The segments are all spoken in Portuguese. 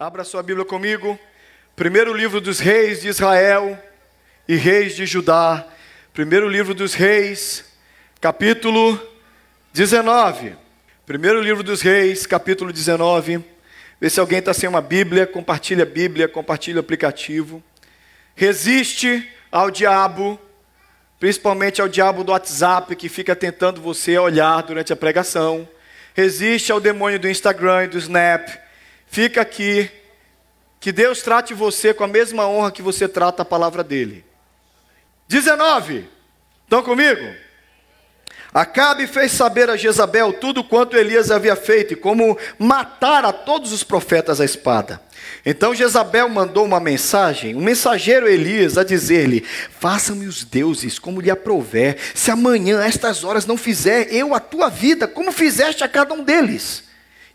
Abra sua Bíblia comigo. Primeiro livro dos reis de Israel e reis de Judá. Primeiro livro dos reis, capítulo 19. Primeiro livro dos reis, capítulo 19. Vê se alguém está sem uma Bíblia, compartilha a Bíblia, compartilha o aplicativo. Resiste ao diabo, principalmente ao diabo do WhatsApp que fica tentando você olhar durante a pregação. Resiste ao demônio do Instagram e do Snap fica aqui, que Deus trate você com a mesma honra que você trata a palavra dele. 19. Estão comigo? Acabe fez saber a Jezabel tudo quanto Elias havia feito e como matar a todos os profetas à espada. Então Jezabel mandou uma mensagem, um mensageiro Elias, a dizer-lhe: Faça-me os deuses como lhe aprouver, se amanhã, a estas horas, não fizer eu a tua vida, como fizeste a cada um deles.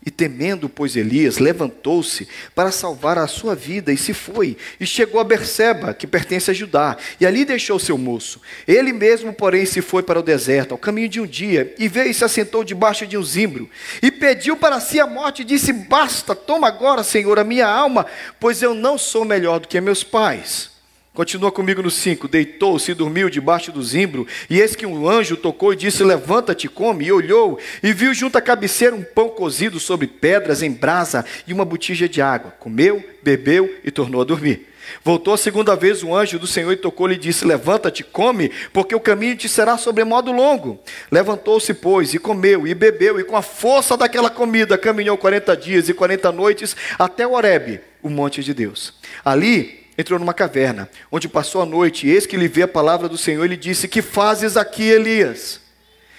E temendo, pois Elias levantou-se para salvar a sua vida e se foi, e chegou a Berseba, que pertence a Judá, e ali deixou seu moço. Ele mesmo, porém, se foi para o deserto, ao caminho de um dia, e veio e se assentou debaixo de um zimbro, e pediu para si a morte, e disse: Basta, toma agora, Senhor, a minha alma, pois eu não sou melhor do que meus pais. Continua comigo no 5. Deitou-se e dormiu debaixo do zimbro, e eis que um anjo tocou e disse: Levanta-te, come. E olhou, e viu junto à cabeceira um pão cozido sobre pedras em brasa e uma botija de água. Comeu, bebeu e tornou a dormir. Voltou a segunda vez o anjo do Senhor e tocou-lhe e disse: Levanta-te, come, porque o caminho te será sobremodo longo. Levantou-se, pois, e comeu, e bebeu, e com a força daquela comida caminhou quarenta dias e quarenta noites até Horebe, o monte de Deus. Ali entrou numa caverna, onde passou a noite, e eis que lhe veio a palavra do Senhor e lhe disse: Que fazes aqui, Elias?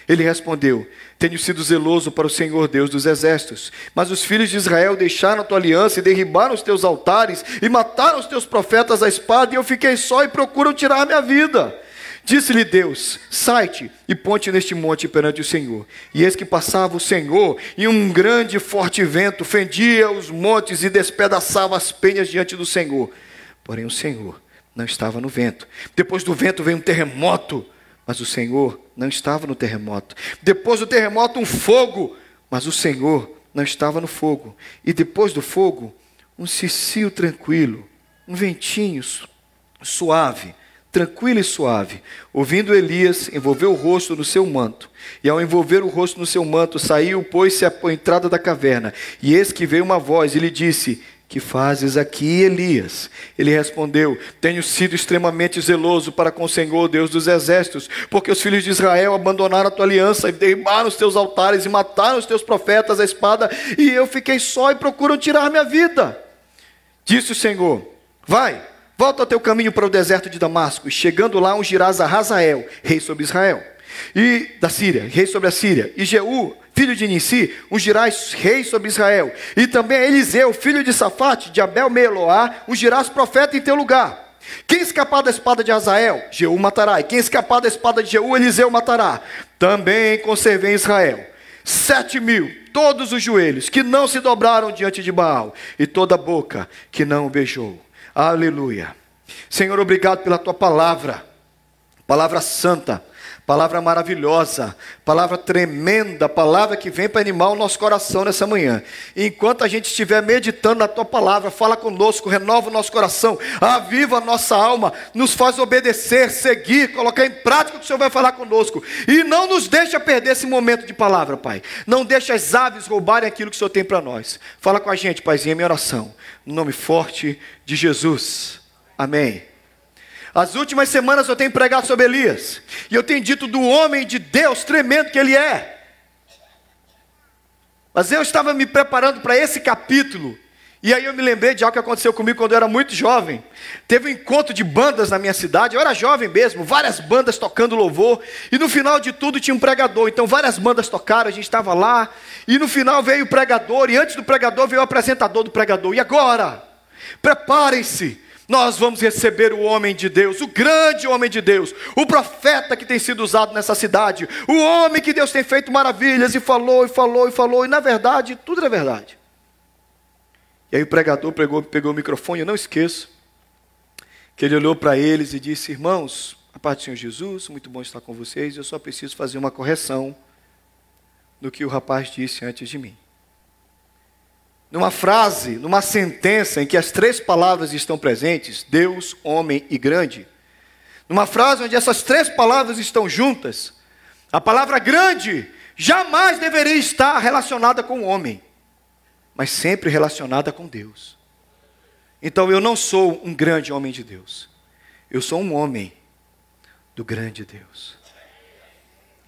Ele respondeu: Tenho sido zeloso para o Senhor Deus dos exércitos. Mas os filhos de Israel deixaram a tua aliança e derribaram os teus altares e mataram os teus profetas à espada, e eu fiquei só e procuram tirar minha vida. Disse-lhe Deus: Sai-te e ponte neste monte perante o Senhor. E eis que passava o Senhor, e um grande e forte vento fendia os montes e despedaçava as penhas diante do Senhor. Porém, o Senhor não estava no vento. Depois do vento veio um terremoto, mas o Senhor não estava no terremoto. Depois do terremoto, um fogo, mas o Senhor não estava no fogo. E depois do fogo, um cicio tranquilo, um ventinho suave, tranquilo e suave. Ouvindo Elias, envolveu o rosto no seu manto. E ao envolver o rosto no seu manto, saiu, pôs-se à entrada da caverna. E eis que veio uma voz e lhe disse: que fazes aqui, Elias? Ele respondeu: Tenho sido extremamente zeloso para com o Senhor, Deus dos exércitos, porque os filhos de Israel abandonaram a tua aliança e derribaram os teus altares e mataram os teus profetas à espada, e eu fiquei só e procuram tirar minha vida. Disse o Senhor: Vai, volta ao teu caminho para o deserto de Damasco, e chegando lá ungirás a Razael, rei sobre Israel, e da Síria, rei sobre a Síria, e Jeú, filho de Nissi, ungirás rei sobre Israel. E também Eliseu, filho de Safate, de Abel Meloá, ungirás profeta em teu lugar. Quem escapar da espada de Azael, Jeú matará. E quem escapar da espada de Jeú, Eliseu matará. Também conservei Israel sete mil, todos os joelhos que não se dobraram diante de Baal, e toda a boca que não beijou. Aleluia. Senhor, obrigado pela tua palavra, palavra santa Palavra maravilhosa, palavra tremenda, palavra que vem para animar o nosso coração nessa manhã. E enquanto a gente estiver meditando na tua palavra, fala conosco, renova o nosso coração, aviva a nossa alma, nos faz obedecer, seguir, colocar em prática o que o Senhor vai falar conosco. E não nos deixa perder esse momento de palavra, Pai. Não deixa as aves roubarem aquilo que o Senhor tem para nós. Fala com a gente, Paizinho, em minha oração. No nome forte de Jesus. Amém. As últimas semanas eu tenho pregado sobre Elias. E eu tenho dito do homem de Deus tremendo que ele é. Mas eu estava me preparando para esse capítulo. E aí eu me lembrei de algo que aconteceu comigo quando eu era muito jovem. Teve um encontro de bandas na minha cidade. Eu era jovem mesmo, várias bandas tocando louvor. E no final de tudo tinha um pregador. Então várias bandas tocaram, a gente estava lá. E no final veio o pregador. E antes do pregador veio o apresentador do pregador. E agora? Preparem-se nós vamos receber o homem de Deus, o grande homem de Deus, o profeta que tem sido usado nessa cidade, o homem que Deus tem feito maravilhas e falou e falou e falou, e na verdade, tudo é verdade. E aí o pregador pegou, pegou o microfone, eu não esqueço, que ele olhou para eles e disse: Irmãos, a paz do Senhor Jesus, muito bom estar com vocês, eu só preciso fazer uma correção do que o rapaz disse antes de mim. Numa frase, numa sentença em que as três palavras estão presentes: Deus, homem e grande. Numa frase onde essas três palavras estão juntas, a palavra grande jamais deveria estar relacionada com o homem, mas sempre relacionada com Deus. Então eu não sou um grande homem de Deus, eu sou um homem do grande Deus.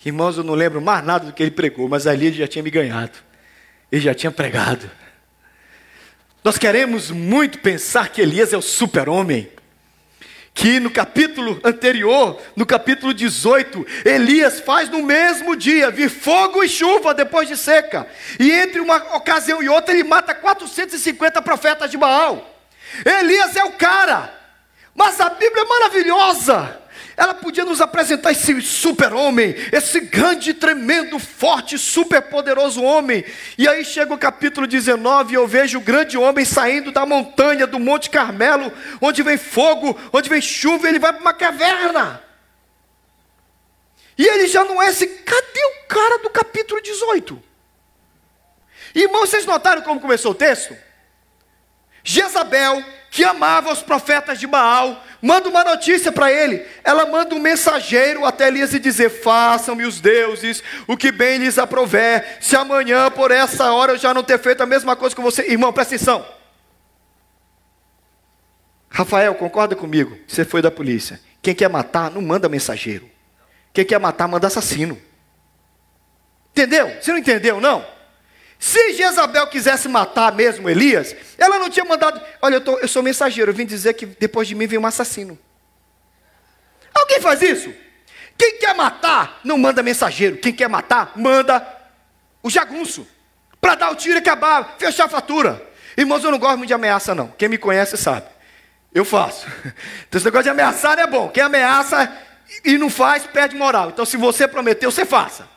Irmãos, eu não lembro mais nada do que ele pregou, mas ali ele já tinha me ganhado, ele já tinha pregado. Nós queremos muito pensar que Elias é o super-homem. Que no capítulo anterior, no capítulo 18, Elias faz no mesmo dia vir fogo e chuva depois de seca. E entre uma ocasião e outra, ele mata 450 profetas de Baal. Elias é o cara, mas a Bíblia é maravilhosa. Ela podia nos apresentar esse super-homem, esse grande, tremendo, forte, super-poderoso homem. E aí chega o capítulo 19 e eu vejo o grande homem saindo da montanha, do Monte Carmelo, onde vem fogo, onde vem chuva, ele vai para uma caverna. E ele já não é esse. Cadê o cara do capítulo 18? Irmãos, vocês notaram como começou o texto? Jezabel, que amava os profetas de Baal, manda uma notícia para ele. Ela manda um mensageiro até Elias e dizer: Façam-me os deuses o que bem lhes aprover. Se amanhã, por essa hora, eu já não ter feito a mesma coisa com você. Irmão, presta atenção. Rafael, concorda comigo? Você foi da polícia. Quem quer matar, não manda mensageiro. Quem quer matar, manda assassino. Entendeu? Você não entendeu, não? Se Jezabel quisesse matar mesmo Elias, ela não tinha mandado. Olha, eu, tô, eu sou mensageiro, eu vim dizer que depois de mim vem um assassino. Alguém faz isso? Quem quer matar, não manda mensageiro. Quem quer matar, manda o jagunço. Para dar o tiro e acabar, fechar a fatura. Irmãos, eu não gosto muito de ameaça, não. Quem me conhece sabe. Eu faço. Então, esse negócio de ameaçar não é bom. Quem ameaça e não faz, perde moral. Então, se você prometeu, você faça.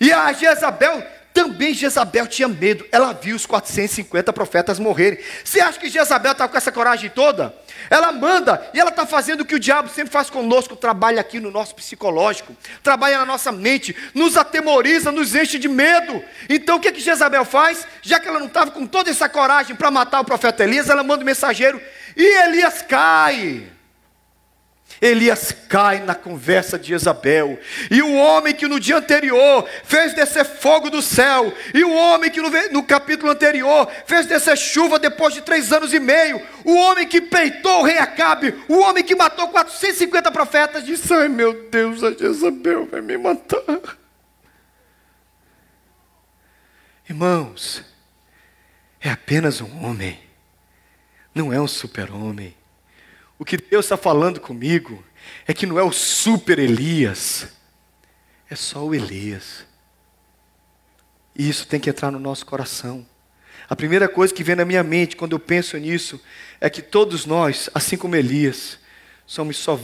E a Jezabel também Jezabel tinha medo. Ela viu os 450 profetas morrerem. Você acha que Jezabel está com essa coragem toda? Ela manda e ela está fazendo o que o diabo sempre faz conosco: trabalha aqui no nosso psicológico, trabalha na nossa mente, nos atemoriza, nos enche de medo. Então o que, que Jezabel faz? Já que ela não estava com toda essa coragem para matar o profeta Elias, ela manda o um mensageiro e Elias cai. Elias cai na conversa de Jezabel. E o homem que no dia anterior fez descer fogo do céu, e o homem que no, no, capítulo anterior fez descer chuva depois de três anos e meio, o homem que peitou o rei Acabe, o homem que matou 450 profetas, disse: Ai meu Deus, a Jezabel vai me matar. Irmãos, é apenas um homem, não é um super-homem. O que Deus está falando comigo é que não é o super Elias, é só o Elias. E isso tem que entrar no nosso coração. A primeira coisa que vem na minha mente quando eu penso nisso é que todos nós, assim como Elias, somos só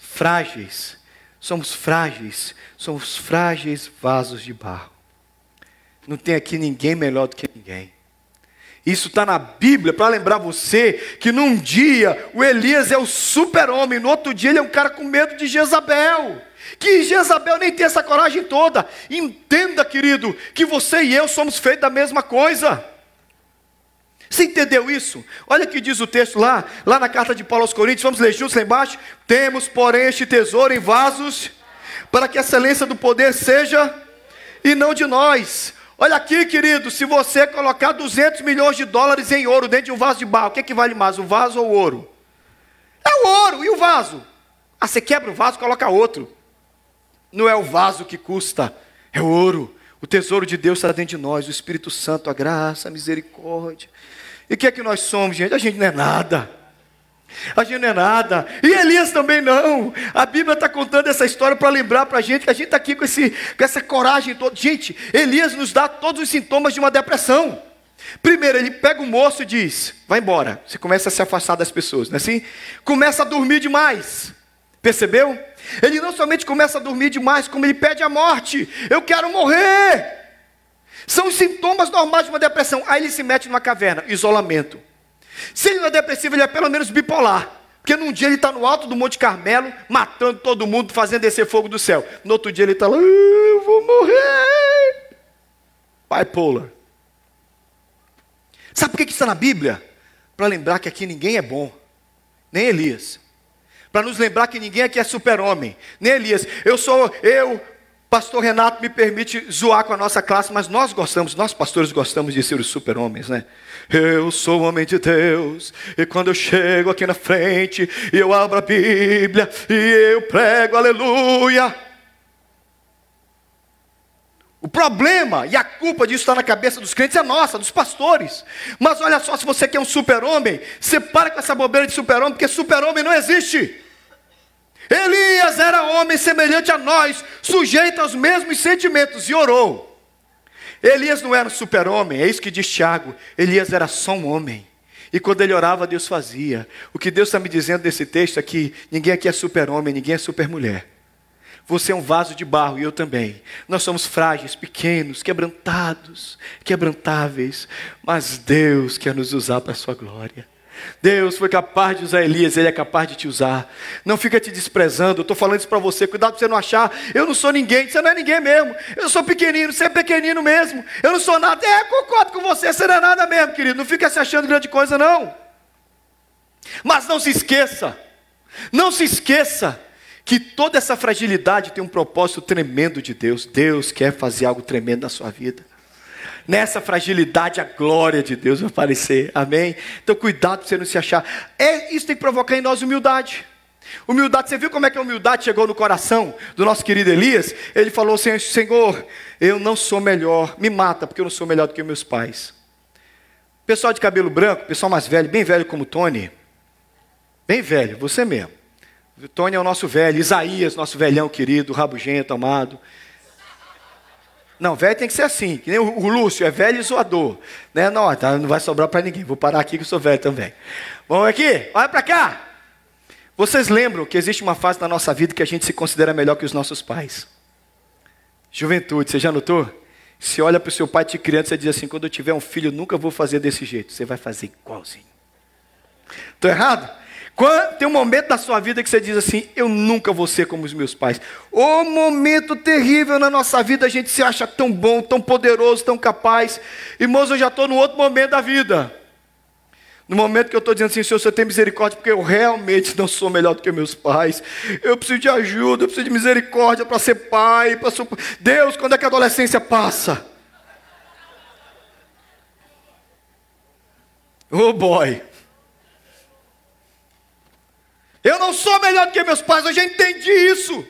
frágeis, somos frágeis, somos frágeis vasos de barro. Não tem aqui ninguém melhor do que ninguém. Isso está na Bíblia para lembrar você que num dia o Elias é o super-homem, no outro dia ele é um cara com medo de Jezabel. Que Jezabel nem tem essa coragem toda. Entenda, querido, que você e eu somos feitos da mesma coisa. Você entendeu isso? Olha o que diz o texto lá, lá na carta de Paulo aos Coríntios, vamos ler juntos lá embaixo. Temos, porém, este tesouro em vasos, para que a excelência do poder seja e não de nós, Olha aqui, querido, se você colocar 200 milhões de dólares em ouro dentro de um vaso de barro, o que, é que vale mais, o vaso ou o ouro? É o ouro, e o vaso? Ah, você quebra o vaso, coloca outro. Não é o vaso que custa, é o ouro. O tesouro de Deus está dentro de nós, o Espírito Santo, a graça, a misericórdia. E o que é que nós somos, gente? A gente não é nada. A gente não é nada. E Elias também não. A Bíblia está contando essa história para lembrar para a gente que a gente está aqui com, esse, com essa coragem toda. Gente, Elias nos dá todos os sintomas de uma depressão. Primeiro, ele pega o moço e diz: vai embora. Você começa a se afastar das pessoas, não é assim? Começa a dormir demais. Percebeu? Ele não somente começa a dormir demais, como ele pede a morte. Eu quero morrer. São os sintomas normais de uma depressão. Aí ele se mete numa caverna, isolamento. Se ele não é depressivo, ele é pelo menos bipolar. Porque num dia ele está no alto do Monte Carmelo, matando todo mundo, fazendo descer fogo do céu. No outro dia ele está lá, eu vou morrer. Bipolar. Sabe por que está na Bíblia? Para lembrar que aqui ninguém é bom, nem Elias. Para nos lembrar que ninguém aqui é super-homem, nem Elias. Eu sou, eu, pastor Renato, me permite zoar com a nossa classe, mas nós gostamos, nós pastores gostamos de ser os super-homens, né? Eu sou homem de Deus, e quando eu chego aqui na frente, eu abro a Bíblia e eu prego, aleluia. O problema e a culpa disso está na cabeça dos crentes é nossa, dos pastores. Mas olha só, se você quer um super-homem, separe com essa bobeira de super-homem, porque super-homem não existe. Elias era homem semelhante a nós, sujeito aos mesmos sentimentos, e orou. Elias não era um super-homem, é isso que diz Tiago. Elias era só um homem. E quando ele orava, Deus fazia. O que Deus está me dizendo nesse texto é que ninguém aqui é super-homem, ninguém é super-mulher. Você é um vaso de barro e eu também. Nós somos frágeis, pequenos, quebrantados, quebrantáveis. Mas Deus quer nos usar para a sua glória. Deus foi capaz de usar Elias, Ele é capaz de te usar. Não fica te desprezando, eu estou falando isso para você. Cuidado para você não achar, eu não sou ninguém, você não é ninguém mesmo. Eu sou pequenino, você é pequenino mesmo. Eu não sou nada, é, concordo com você, você não é nada mesmo, querido. Não fica se achando grande coisa, não. Mas não se esqueça, não se esqueça que toda essa fragilidade tem um propósito tremendo de Deus. Deus quer fazer algo tremendo na sua vida. Nessa fragilidade, a glória de Deus vai aparecer. Amém? Então, cuidado para você não se achar. É, isso tem que provocar em nós humildade. Humildade, você viu como é que a humildade chegou no coração do nosso querido Elias? Ele falou Senhor, eu não sou melhor, me mata, porque eu não sou melhor do que meus pais. Pessoal de cabelo branco, pessoal mais velho, bem velho como Tony, bem velho, você mesmo. Tony é o nosso velho, Isaías, nosso velhão querido, rabugento, amado. Não, velho tem que ser assim, que nem o, Lúcio, é velho e zoador. Né? Não, tá, não vai sobrar para ninguém, vou parar aqui que eu sou velho também. Vamos aqui, olha para cá. Vocês lembram que existe uma fase na nossa vida que a gente se considera melhor que os nossos pais? Juventude, você já notou? Se olha para o seu pai de criança e diz assim: quando eu tiver um filho, nunca vou fazer desse jeito. Você vai fazer igualzinho. Estou errado? Quando, tem um momento da sua vida que você diz assim: Eu nunca vou ser como os meus pais. O momento terrível na nossa vida, a gente se acha tão bom, tão poderoso, tão capaz. Irmãos, eu já estou no outro momento da vida. No momento que eu estou dizendo assim, Senhor, você tem misericórdia, porque eu realmente não sou melhor do que meus pais. Eu preciso de ajuda, eu preciso de misericórdia para ser pai. Ser... Deus, quando é que a adolescência passa? Oh boy. Eu não sou melhor do que meus pais, eu já entendi isso.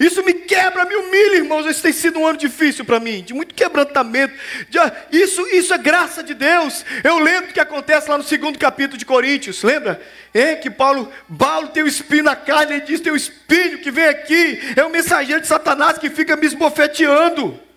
Isso me quebra, me humilha, irmãos. Esse tem sido um ano difícil para mim, de muito quebrantamento. De, isso, isso é graça de Deus. Eu lembro o que acontece lá no segundo capítulo de Coríntios, lembra? É que Paulo, Paulo tem o um espinho na carne, ele diz: tem um espinho que vem aqui, é o mensageiro de Satanás que fica me esbofeteando.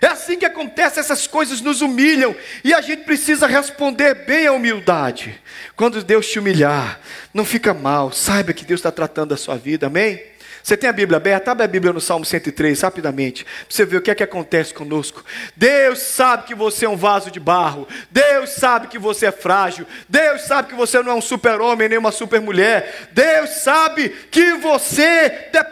É assim que acontece, essas coisas nos humilham e a gente precisa responder bem à humildade. Quando Deus te humilhar, não fica mal, saiba que Deus está tratando a sua vida, amém? Você tem a Bíblia aberta? Abre a Bíblia no Salmo 103, rapidamente. Para você ver o que é que acontece conosco. Deus sabe que você é um vaso de barro. Deus sabe que você é frágil. Deus sabe que você não é um super-homem nem uma super-mulher. Deus sabe que você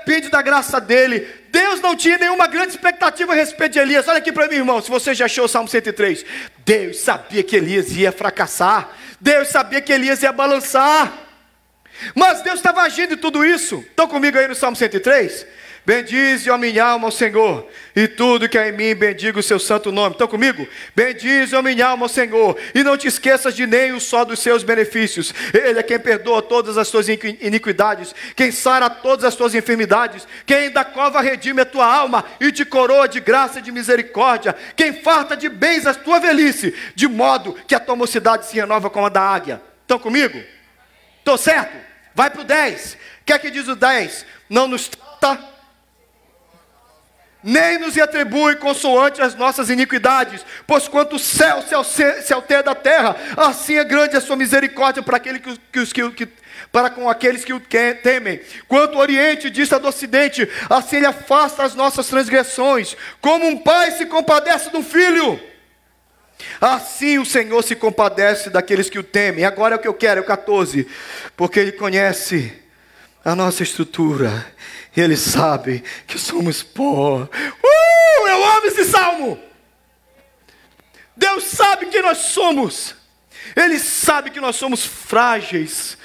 depende da graça dele. Deus não tinha nenhuma grande expectativa a respeito de Elias. Olha aqui para mim, irmão, se você já achou o Salmo 103. Deus sabia que Elias ia fracassar. Deus sabia que Elias ia balançar. Mas Deus estava agindo em tudo isso. Estão comigo aí no Salmo 103? Bendize, a minha alma, Senhor, e tudo que há em mim, bendiga o seu santo nome. Estão comigo? Bendize, a minha alma, Senhor, e não te esqueças de o só dos seus benefícios. Ele é quem perdoa todas as tuas iniquidades, quem sara todas as tuas enfermidades, quem da cova redime a tua alma e te coroa de graça e de misericórdia, quem farta de bens a tua velhice, de modo que a tua mocidade se renova como a da águia. Estão comigo? Estou certo? Vai para o 10. O que é que diz o 10? Não nos trata nem nos atribui consoante as nossas iniquidades, pois quanto o céu se altera da terra, assim é grande a sua misericórdia para, aquele que, que, que, para com aqueles que o temem. Quanto o Oriente dista do Ocidente, assim ele afasta as nossas transgressões, como um pai se compadece do filho. Assim o Senhor se compadece daqueles que o temem. Agora é o que eu quero, é o 14. Porque Ele conhece a nossa estrutura ele sabe que somos pó. Uh, eu amo esse salmo. Deus sabe quem nós somos. Ele sabe que nós somos frágeis,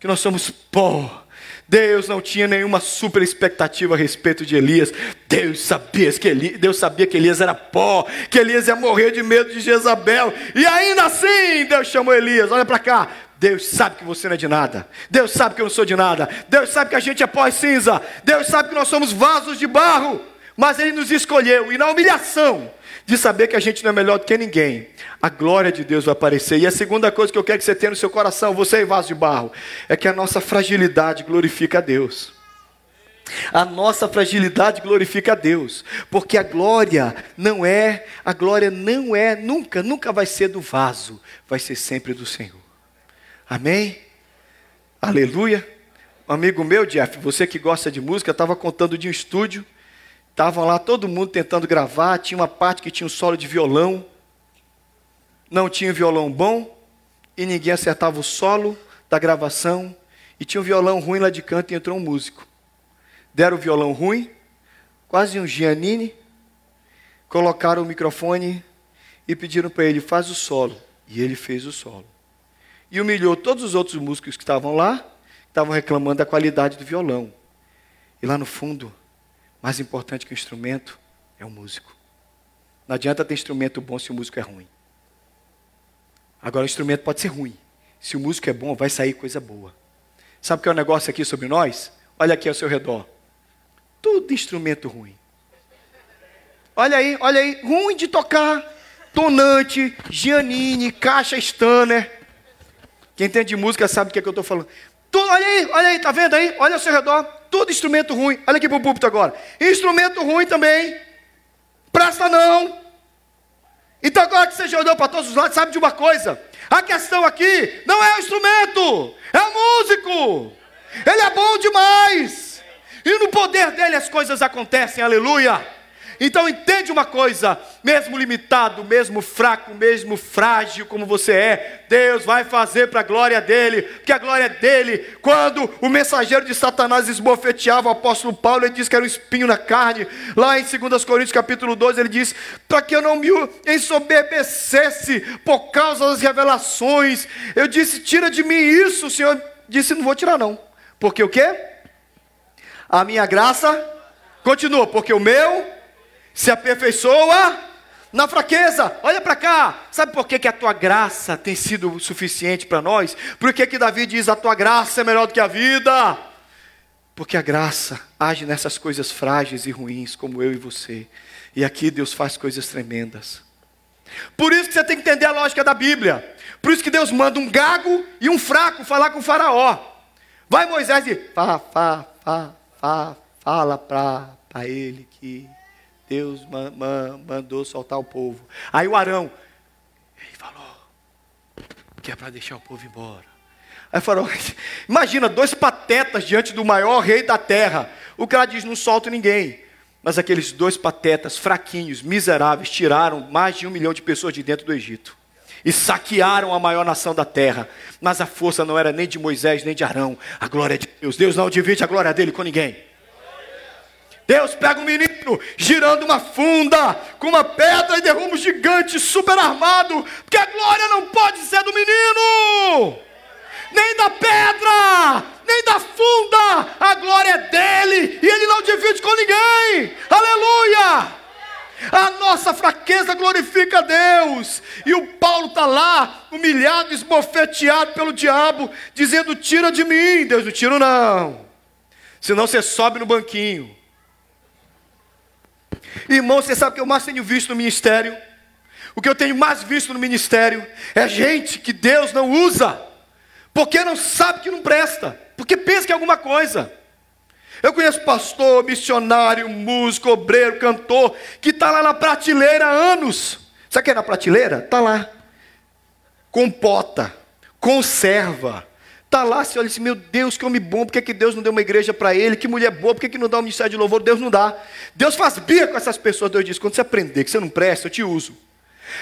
que nós somos pó. Deus não tinha nenhuma super expectativa a respeito de Elias. Deus sabia que Elias, Deus sabia que Elias era pó, que Elias ia morrer de medo de Jezabel. E ainda assim, Deus chamou Elias. Olha para cá. Deus sabe que você não é de nada. Deus sabe que eu não sou de nada. Deus sabe que a gente é pó e cinza. Deus sabe que nós somos vasos de barro. Mas Ele nos escolheu. E na humilhação, de saber que a gente não é melhor do que ninguém, a glória de Deus vai aparecer. E a segunda coisa que eu quero que você tenha no seu coração, você é vaso de barro, é que a nossa fragilidade glorifica a Deus. A nossa fragilidade glorifica a Deus, porque a glória não é, a glória não é, nunca, nunca vai ser do vaso, vai ser sempre do Senhor. Amém? Aleluia. Um amigo meu, Jeff, você que gosta de música, estava contando de um estúdio Estavam lá todo mundo tentando gravar, tinha uma parte que tinha um solo de violão. Não tinha violão bom e ninguém acertava o solo da gravação. E tinha um violão ruim lá de canto e entrou um músico. Deram o violão ruim, quase um Giannini, colocaram o microfone e pediram para ele, faz o solo. E ele fez o solo. E humilhou todos os outros músicos que estavam lá, que estavam reclamando da qualidade do violão. E lá no fundo, mais importante que o instrumento é o músico. Não adianta ter instrumento bom se o músico é ruim. Agora, o instrumento pode ser ruim. Se o músico é bom, vai sair coisa boa. Sabe o que é o um negócio aqui sobre nós? Olha aqui ao seu redor. Tudo instrumento ruim. Olha aí, olha aí. Ruim de tocar. Tonante, Giannini, caixa Stanner. Quem entende de música sabe o que, é que eu estou falando. Tudo, olha aí, olha aí, tá vendo aí? Olha ao seu redor, tudo instrumento ruim. Olha aqui para o púlpito agora. Instrumento ruim também. Presta não. Então agora que você já olhou para todos os lados, sabe de uma coisa? A questão aqui não é o instrumento, é o músico. Ele é bom demais. E no poder dele as coisas acontecem, aleluia. Então entende uma coisa: mesmo limitado, mesmo fraco, mesmo frágil como você é, Deus vai fazer para a glória dele, porque a glória dele, quando o mensageiro de Satanás esbofeteava o apóstolo Paulo, ele disse que era um espinho na carne, lá em 2 Coríntios capítulo 12, ele diz: para que eu não me ensoberbecesse por causa das revelações, eu disse: tira de mim isso, o Senhor disse: não vou tirar, não, porque o que? A minha graça continua, porque o meu se aperfeiçoa na fraqueza. Olha para cá. Sabe por que, que a tua graça tem sido suficiente para nós? Por que, que Davi diz a tua graça é melhor do que a vida? Porque a graça age nessas coisas frágeis e ruins, como eu e você. E aqui Deus faz coisas tremendas. Por isso que você tem que entender a lógica da Bíblia. Por isso que Deus manda um gago e um fraco falar com o faraó. Vai Moisés e fala, fala, fala, fala para ele que Deus mandou soltar o povo. Aí o Arão, ele falou, que é para deixar o povo embora. Aí falou, imagina dois patetas diante do maior rei da terra. O cara diz, não solta ninguém. Mas aqueles dois patetas, fraquinhos, miseráveis, tiraram mais de um milhão de pessoas de dentro do Egito. E saquearam a maior nação da terra. Mas a força não era nem de Moisés, nem de Arão. A glória de Deus. Deus não divide a glória dele com ninguém. Deus pega um menino girando uma funda com uma pedra e derruba um gigante super armado, porque a glória não pode ser do menino, nem da pedra, nem da funda, a glória é dele e ele não divide com ninguém. Aleluia! A nossa fraqueza glorifica a Deus. E o Paulo está lá, humilhado, esbofeteado pelo diabo, dizendo: Tira de mim. Deus não tira, não. Senão você sobe no banquinho. Irmão, você sabe o que eu mais tenho visto no ministério? O que eu tenho mais visto no ministério é gente que Deus não usa, porque não sabe que não presta, porque pensa que é alguma coisa. Eu conheço pastor, missionário, músico, obreiro, cantor, que está lá na prateleira há anos. Sabe o que é na prateleira? Está lá. Compota, conserva, Está lá, você olha assim, meu Deus, que homem bom, por que, que Deus não deu uma igreja para ele? Que mulher boa, por que, que não dá um ministério de louvor? Deus não dá. Deus faz birra com essas pessoas. Deus diz: quando você aprender que você não presta, eu te uso.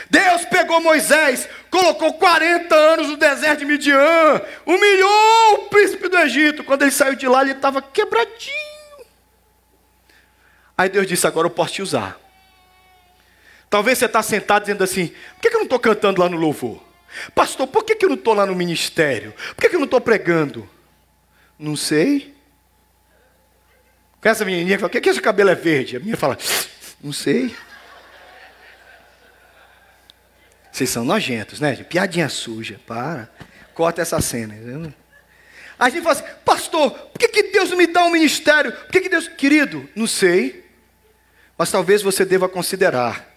Deus pegou Moisés, colocou 40 anos no deserto de Midian, humilhou o príncipe do Egito. Quando ele saiu de lá, ele estava quebradinho. Aí Deus disse: Agora eu posso te usar. Talvez você está sentado dizendo assim: por que, que eu não estou cantando lá no louvor? Pastor, por que, que eu não estou lá no ministério? Por que, que eu não estou pregando? Não sei. Com essa menininha fala: por que, que esse cabelo é verde? A minha fala: não sei. Vocês são nojentos, né? Piadinha suja, para. Corta essa cena. A gente fala assim, pastor, por que, que Deus não me dá um ministério? Por que, que Deus. Querido, não sei. Mas talvez você deva considerar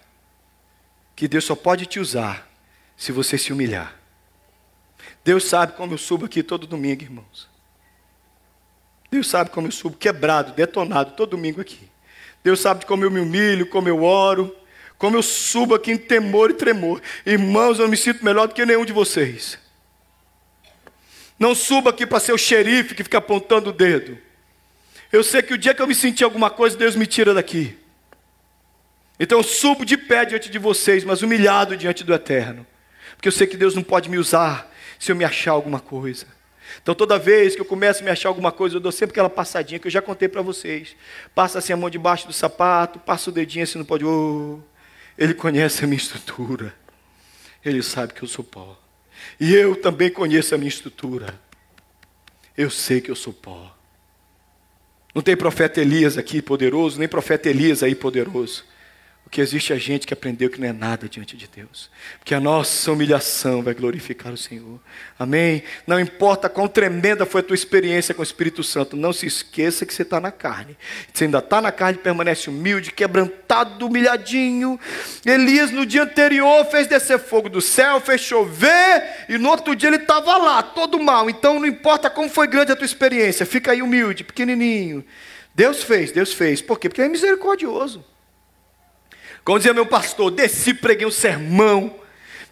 que Deus só pode te usar se você se humilhar. Deus sabe como eu subo aqui todo domingo, irmãos. Deus sabe como eu subo quebrado, detonado todo domingo aqui. Deus sabe como eu me humilho, como eu oro, como eu subo aqui em temor e tremor. Irmãos, eu me sinto melhor do que nenhum de vocês. Não suba aqui para ser o xerife que fica apontando o dedo. Eu sei que o dia que eu me sentir alguma coisa, Deus me tira daqui. Então eu subo de pé diante de vocês, mas humilhado diante do Eterno. Porque eu sei que Deus não pode me usar se eu me achar alguma coisa. Então toda vez que eu começo a me achar alguma coisa, eu dou sempre aquela passadinha que eu já contei para vocês. Passa assim a mão debaixo do sapato, passa o dedinho assim, não pode. Oh, ele conhece a minha estrutura. Ele sabe que eu sou pó. E eu também conheço a minha estrutura. Eu sei que eu sou pó. Não tem profeta Elias aqui poderoso, nem profeta Elias aí poderoso. Porque existe a gente que aprendeu que não é nada diante de Deus. Porque a nossa humilhação vai glorificar o Senhor. Amém? Não importa quão tremenda foi a tua experiência com o Espírito Santo, não se esqueça que você está na carne. Você ainda está na carne, permanece humilde, quebrantado, humilhadinho. Elias no dia anterior fez descer fogo do céu, fez chover, e no outro dia ele estava lá, todo mal. Então não importa como foi grande a tua experiência, fica aí humilde, pequenininho. Deus fez, Deus fez. Por quê? Porque é misericordioso. Como dizia meu pastor, desci, preguei um sermão.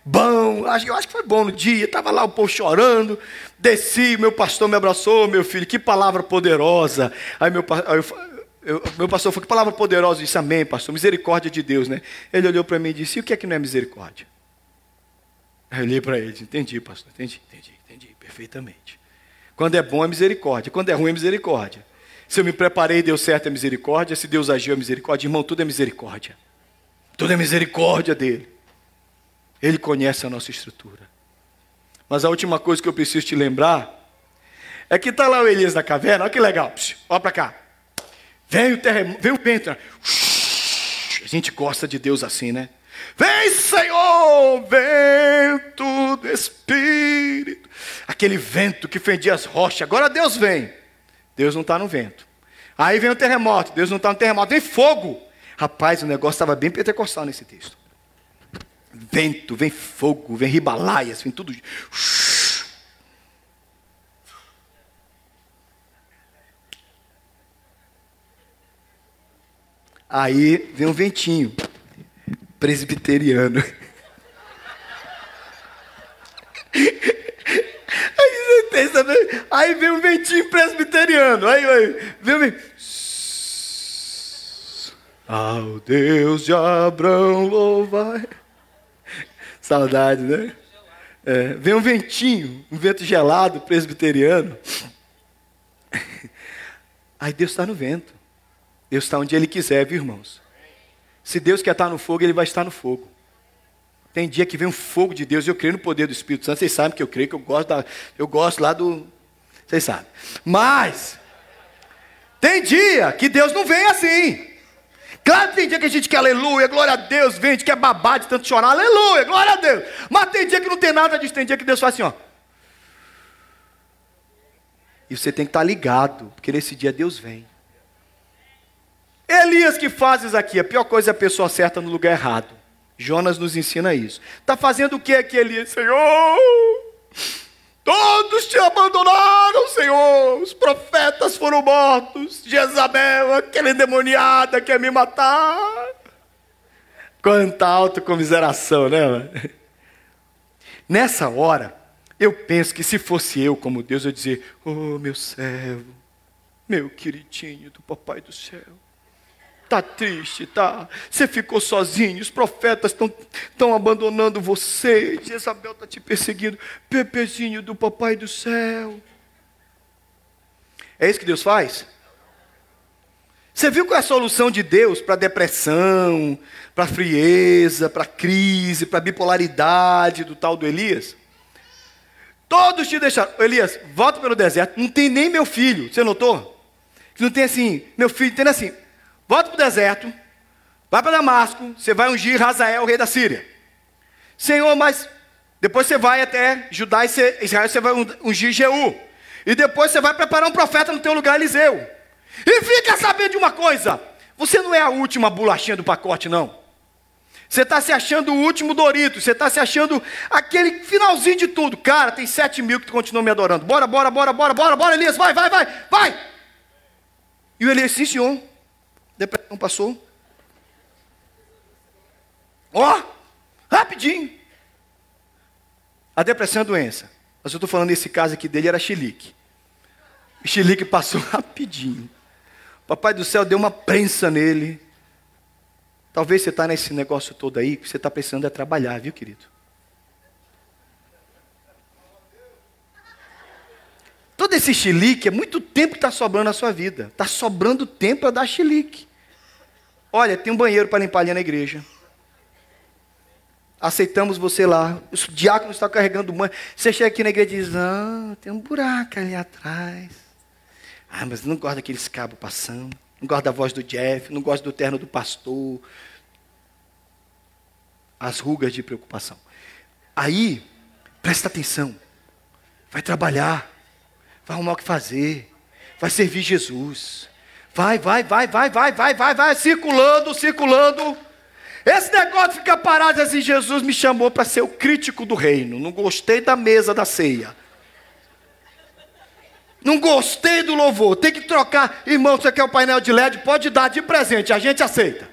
Bom, eu acho que foi bom no dia, estava lá o povo chorando, desci, meu pastor me abraçou, meu filho, que palavra poderosa. Aí meu, aí eu, eu, meu pastor falou, que palavra poderosa, eu disse, amém, pastor, misericórdia de Deus, né? Ele olhou para mim e disse, e o que é que não é misericórdia? Aí eu olhei para ele, entendi, pastor, entendi, entendi, entendi, perfeitamente. Quando é bom é misericórdia, quando é ruim é misericórdia. Se eu me preparei e deu certo é misericórdia, se Deus agiu é misericórdia, irmão, tudo é misericórdia. Tudo é misericórdia dele. Ele conhece a nossa estrutura. Mas a última coisa que eu preciso te lembrar é que está lá o Elias na caverna, olha que legal. olha para cá. Vem o terremoto, vem o vento. A gente gosta de Deus assim, né? Vem, Senhor, vento do Espírito. Aquele vento que fendia as rochas. Agora Deus vem. Deus não está no vento. Aí vem o terremoto. Deus não está no terremoto. Vem fogo. Rapaz, o negócio estava bem pentecostal nesse texto. Vento, vem fogo, vem ribalaias, vem tudo. Aí vem um ventinho presbiteriano. Aí, vem um ventinho presbiteriano. Aí, aí vem um ao Deus de Abraão louvai. Saudade, né? É, vem um ventinho, um vento gelado, presbiteriano. Aí Deus está no vento. Deus está onde Ele quiser, viu, irmãos? Se Deus quer estar no fogo, Ele vai estar no fogo. Tem dia que vem um fogo de Deus, e eu creio no poder do Espírito Santo. Vocês sabem que eu creio, que eu gosto, da, eu gosto lá do. Vocês sabem. Mas, tem dia que Deus não vem assim. Claro que tem dia que a gente quer aleluia, glória a Deus, vem, a gente quer babar de tanto chorar, aleluia, glória a Deus. Mas tem dia que não tem nada disso, tem dia que Deus faz assim, ó. E você tem que estar ligado, porque nesse dia Deus vem. Elias que fazes aqui, a pior coisa é a pessoa certa no lugar errado. Jonas nos ensina isso. Está fazendo o que aqui, Elias? Senhor, Todos te abandonaram, Senhor. Os profetas foram mortos. Jezabel, aquela endemoniada quer me matar. Quanta autocomiseração, né? Mano? Nessa hora, eu penso que se fosse eu como Deus, eu dizer: Oh, meu servo, meu queridinho do Papai do céu. Está triste, tá? Você ficou sozinho, os profetas estão abandonando você, Jezabel está te perseguindo, Pepezinho do papai do céu. É isso que Deus faz? Você viu qual é a solução de Deus para depressão, para frieza, para crise, para bipolaridade do tal do Elias? Todos te deixaram. Elias, volta pelo deserto. Não tem nem meu filho. Você notou? Não tem assim, meu filho, tem assim. Volta para o deserto. Vai para Damasco. Você vai ungir Razael, rei da Síria. Senhor, mas depois você vai até Judá e Israel, você vai ungir Jeú. E depois você vai preparar um profeta no teu lugar, Eliseu. E fica sabendo de uma coisa: você não é a última bolachinha do pacote, não. Você está se achando o último Dorito, você está se achando aquele finalzinho de tudo. Cara, tem sete mil que continuam me adorando. Bora, bora, bora, bora, bora, bora, Elias, vai, vai, vai, vai. E o Elias, sim, senhor. Depressão passou. Ó, oh, rapidinho. A depressão é doença. Mas eu estou falando nesse caso aqui dele, era chilique. O chilique passou rapidinho. Papai do céu deu uma prensa nele. Talvez você está nesse negócio todo aí, que você está precisando é trabalhar, viu, querido? Todo esse chilique é muito tempo que está sobrando na sua vida. Está sobrando tempo para dar chilique. Olha, tem um banheiro para limpar ali na igreja. Aceitamos você lá. O diácono está carregando banho. Você chega aqui na igreja e diz: Ah, tem um buraco ali atrás. Ah, mas não gosto daqueles cabos passando. Não gosto da voz do Jeff. Não gosto do terno do pastor. As rugas de preocupação. Aí, presta atenção. Vai trabalhar. Vai arrumar o que fazer. Vai servir Jesus. Vai, vai, vai, vai, vai, vai, vai, vai, circulando, circulando. Esse negócio de ficar parado assim, Jesus me chamou para ser o crítico do reino. Não gostei da mesa da ceia. Não gostei do louvor. Tem que trocar. Irmão, você quer o painel de LED? Pode dar de presente, a gente aceita.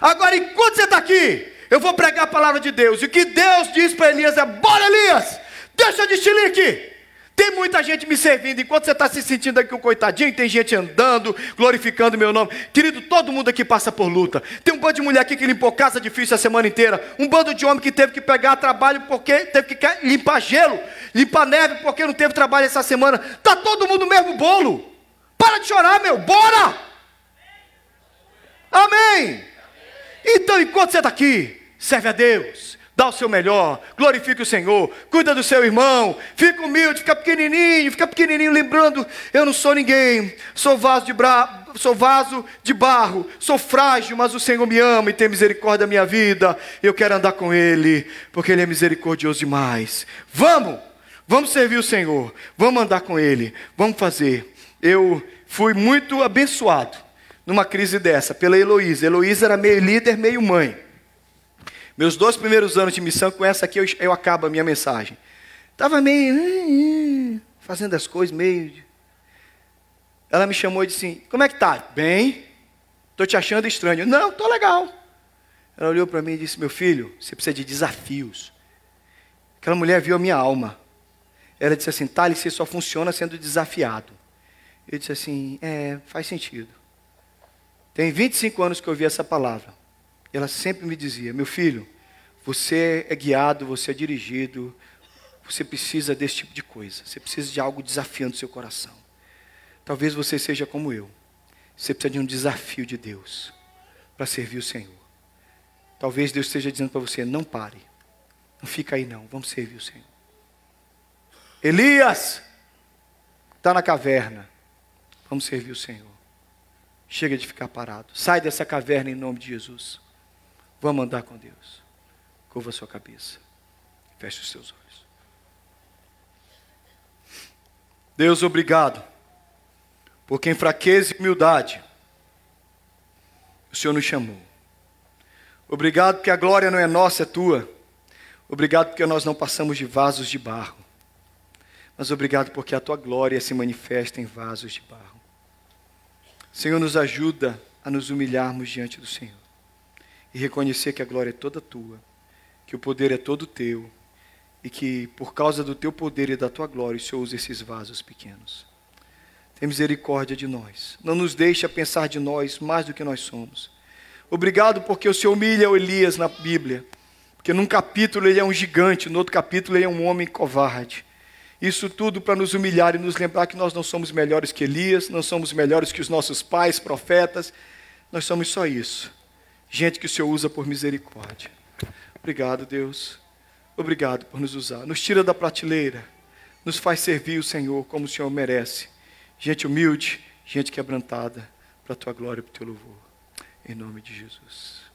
Agora, enquanto você está aqui, eu vou pregar a palavra de Deus. E o que Deus diz para Elias é: bora, Elias, deixa de chilique. Tem muita gente me servindo, enquanto você está se sentindo aqui um coitadinho, tem gente andando, glorificando meu nome. Querido, todo mundo aqui passa por luta. Tem um bando de mulher aqui que limpou casa difícil a semana inteira. Um bando de homem que teve que pegar trabalho porque teve que limpar gelo, limpar neve porque não teve trabalho essa semana. Está todo mundo no mesmo bolo. Para de chorar, meu, bora! Amém! Então, enquanto você está aqui, serve a Deus dá o seu melhor, glorifique o Senhor, cuida do seu irmão, fica humilde, fica pequenininho, fica pequenininho, lembrando, eu não sou ninguém, sou vaso de, bra... sou vaso de barro, sou frágil, mas o Senhor me ama e tem misericórdia da minha vida, eu quero andar com Ele, porque Ele é misericordioso demais. Vamos, vamos servir o Senhor, vamos andar com Ele, vamos fazer. Eu fui muito abençoado numa crise dessa, pela Heloísa. Heloísa era meio líder, meio mãe. Meus dois primeiros anos de missão, com essa aqui eu, eu acabo a minha mensagem. Estava meio. Fazendo as coisas meio. Ela me chamou e disse assim: Como é que tá? Bem, estou te achando estranho. Não, estou legal. Ela olhou para mim e disse: Meu filho, você precisa de desafios. Aquela mulher viu a minha alma. Ela disse assim: Thales, você só funciona sendo desafiado. Eu disse assim: É, faz sentido. Tem 25 anos que eu ouvi essa palavra ela sempre me dizia: Meu filho, você é guiado, você é dirigido, você precisa desse tipo de coisa. Você precisa de algo desafiando seu coração. Talvez você seja como eu. Você precisa de um desafio de Deus para servir o Senhor. Talvez Deus esteja dizendo para você: não pare. Não fica aí não, vamos servir o Senhor. Elias está na caverna. Vamos servir o Senhor. Chega de ficar parado. Sai dessa caverna em nome de Jesus. Vamos andar com Deus. Curva a sua cabeça. Feche os seus olhos. Deus, obrigado. Porque em fraqueza e humildade, o Senhor nos chamou. Obrigado porque a glória não é nossa, é tua. Obrigado porque nós não passamos de vasos de barro. Mas obrigado porque a tua glória se manifesta em vasos de barro. Senhor, nos ajuda a nos humilharmos diante do Senhor e reconhecer que a glória é toda tua, que o poder é todo teu e que por causa do teu poder e da tua glória o Senhor usa esses vasos pequenos. Tem misericórdia de nós. Não nos deixa pensar de nós mais do que nós somos. Obrigado porque o Senhor humilha o Elias na Bíblia. Porque num capítulo ele é um gigante, no outro capítulo ele é um homem covarde. Isso tudo para nos humilhar e nos lembrar que nós não somos melhores que Elias, não somos melhores que os nossos pais, profetas. Nós somos só isso. Gente que o Senhor usa por misericórdia. Obrigado, Deus. Obrigado por nos usar. Nos tira da prateleira. Nos faz servir o Senhor como o Senhor merece. Gente humilde, gente quebrantada, para a tua glória e para o teu louvor. Em nome de Jesus.